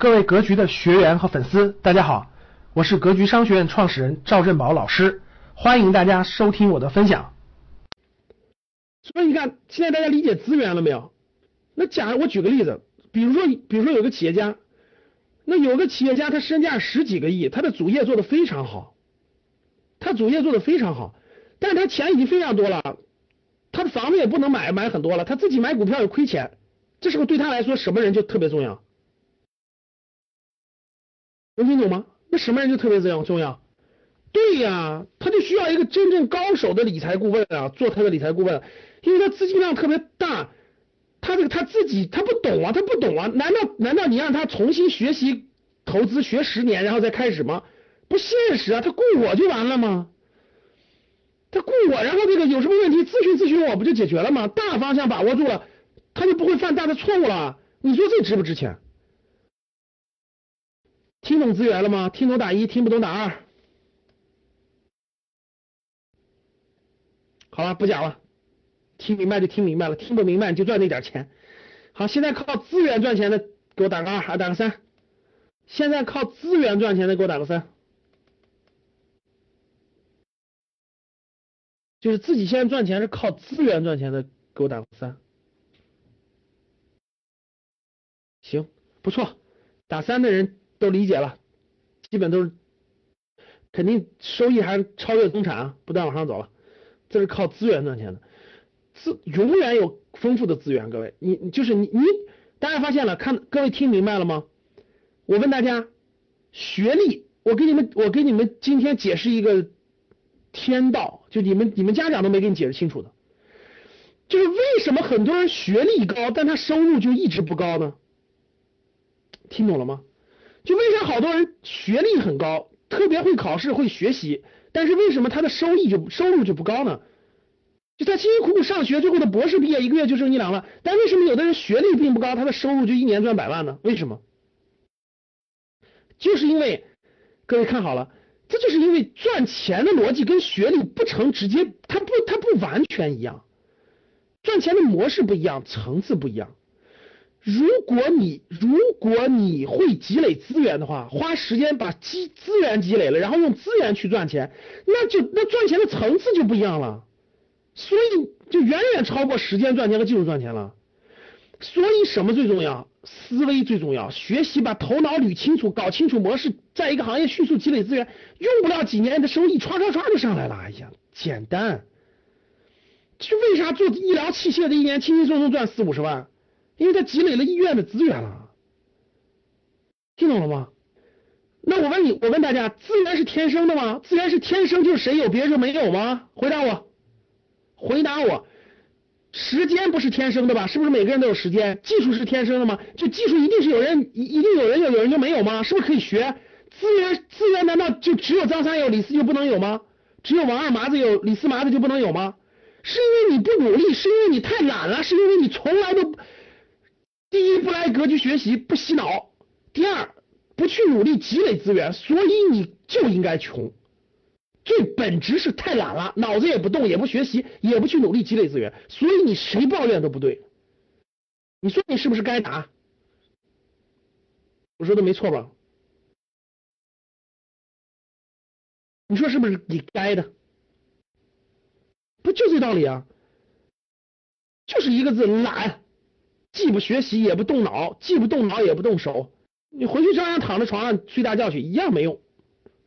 各位格局的学员和粉丝，大家好，我是格局商学院创始人赵振宝老师，欢迎大家收听我的分享。所以你看，现在大家理解资源了没有？那假如我举个例子，比如说，比如说有个企业家，那有个企业家他身价十几个亿，他的主业做的非常好，他主业做的非常好，但是他钱已经非常多了，他的房子也不能买买很多了，他自己买股票也亏钱，这时候对他来说什么人就特别重要？能听懂吗？那什么人就特别重要？重要？对呀，他就需要一个真正高手的理财顾问啊，做他的理财顾问，因为他资金量特别大，他这个他自己他不懂啊，他不懂啊，难道难道你让他重新学习投资学十年然后再开始吗？不现实啊，他雇我就完了吗？他雇我，然后这个有什么问题咨询咨询我不就解决了吗？大方向把握住了，他就不会犯大的错误了。你说这值不值钱？听懂资源了吗？听懂打一，听不懂打二。好了，不讲了。听明白就听明白了，听不明白就赚那点钱。好，现在靠资源赚钱的给我打个二，还打个三。现在靠资源赚钱的给我打个三。就是自己现在赚钱是靠资源赚钱的，给我打个三。行，不错，打三的人。都理解了，基本都是肯定收益还超越中产啊，不断往上走了。这是靠资源赚钱的，资永远有丰富的资源。各位，你就是你你，大家发现了？看各位听明白了吗？我问大家，学历，我给你们我给你们今天解释一个天道，就你们你们家长都没给你解释清楚的，就是为什么很多人学历高，但他收入就一直不高呢？听懂了吗？就为啥好多人学历很高，特别会考试会学习，但是为什么他的收益就收入就不高呢？就他辛辛苦苦上学，最后的博士毕业一个月就挣一两万，但为什么有的人学历并不高，他的收入就一年赚百万呢？为什么？就是因为各位看好了，这就是因为赚钱的逻辑跟学历不成直接，它不它不完全一样，赚钱的模式不一样，层次不一样。如果你如果你会积累资源的话，花时间把积资源积累了，然后用资源去赚钱，那就那赚钱的层次就不一样了，所以就远远超过时间赚钱和技术赚钱了。所以什么最重要？思维最重要，学习把头脑捋清楚，搞清楚模式，在一个行业迅速积累资源，用不了几年，的收益唰唰唰就上来了。哎呀，简单。就为啥做医疗器械的一年轻轻松松赚四五十万？因为他积累了医院的资源了，听懂了吗？那我问你，我问大家，资源是天生的吗？资源是天生就是谁有别人就没有吗？回答我，回答我，时间不是天生的吧？是不是每个人都有时间？技术是天生的吗？就技术一定是有人一定有人有，有人就没有吗？是不是可以学？资源资源难道就只有张三有，李四就不能有吗？只有王二麻子有，李四麻子就不能有吗？是因为你不努力，是因为你太懒了，是因为你从来都。第一，不来格局学习，不洗脑；第二，不去努力积累资源，所以你就应该穷。最本质是太懒了，脑子也不动，也不学习，也不去努力积累资源，所以你谁抱怨都不对。你说你是不是该打？我说的没错吧？你说是不是你该的？不就这道理啊？就是一个字懒。既不学习也不动脑，既不动脑也不动手，你回去照样躺在床上睡大觉去，一样没用。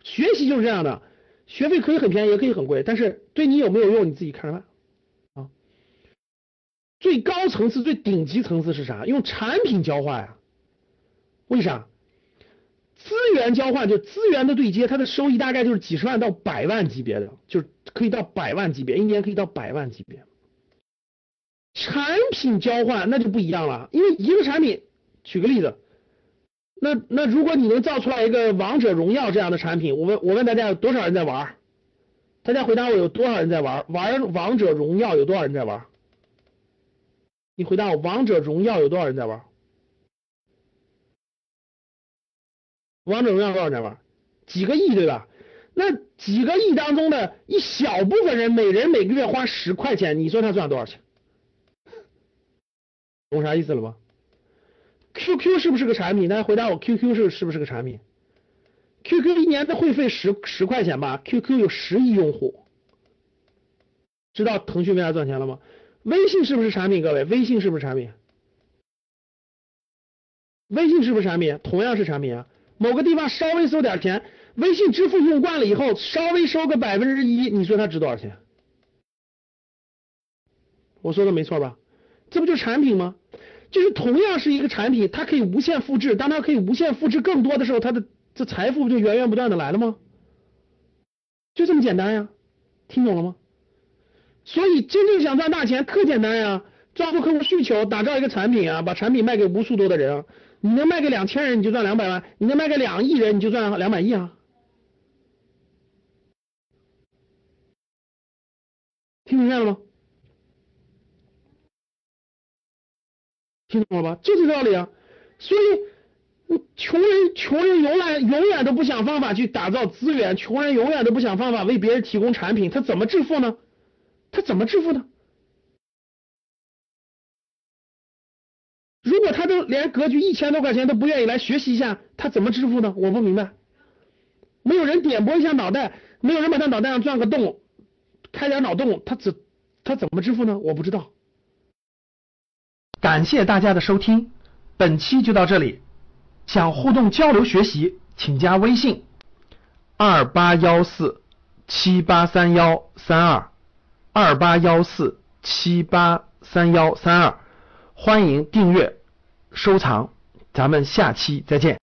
学习就是这样的，学费可以很便宜，也可以很贵，但是对你有没有用，你自己看着办啊。最高层次、最顶级层次是啥？用产品交换呀？为啥？资源交换就资源的对接，它的收益大概就是几十万到百万级别的，就是可以到百万级别，一年可以到百万级别。产品交换那就不一样了，因为一个产品，举个例子，那那如果你能造出来一个王者荣耀这样的产品，我问我问大家有多少人在玩？大家回答我有多少人在玩？玩王者荣耀有多少人在玩？你回答我王者荣耀有多少人在玩？王者荣耀多少人在玩？几个亿对吧？那几个亿当中的一小部分人，每人每个月花十块钱，你说他赚多少钱？懂啥意思了吧？QQ 是不是个产品？大家回答我，QQ 是是不是个产品？QQ 一年的会费十十块钱吧？QQ 有十亿用户，知道腾讯为啥赚钱了吗？微信是不是产品？各位，微信是不是产品？微信是不是产品？同样是产品啊。某个地方稍微收点钱，微信支付用惯了以后，稍微收个百分之一，你说它值多少钱？我说的没错吧？这不就产品吗？就是同样是一个产品，它可以无限复制，当它可以无限复制更多的时候，它的这财富不就源源不断的来了吗？就这么简单呀，听懂了吗？所以真正想赚大钱特简单呀，抓住客户需求，打造一个产品啊，把产品卖给无数多的人啊，你能卖给两千人你就赚两百万，你能卖给两亿人你就赚两百亿啊，听明白了吗？听懂了吧？就这道理啊！所以，穷人穷人永远永远都不想方法去打造资源，穷人永远都不想方法为别人提供产品，他怎么致富呢？他怎么致富呢？如果他都连格局一千多块钱都不愿意来学习一下，他怎么致富呢？我不明白。没有人点拨一下脑袋，没有人把他脑袋上钻个洞，开点脑洞，他怎他怎么致富呢？我不知道。感谢大家的收听，本期就到这里。想互动交流学习，请加微信二八幺四七八三幺三二二八幺四七八三幺三二，欢迎订阅收藏，咱们下期再见。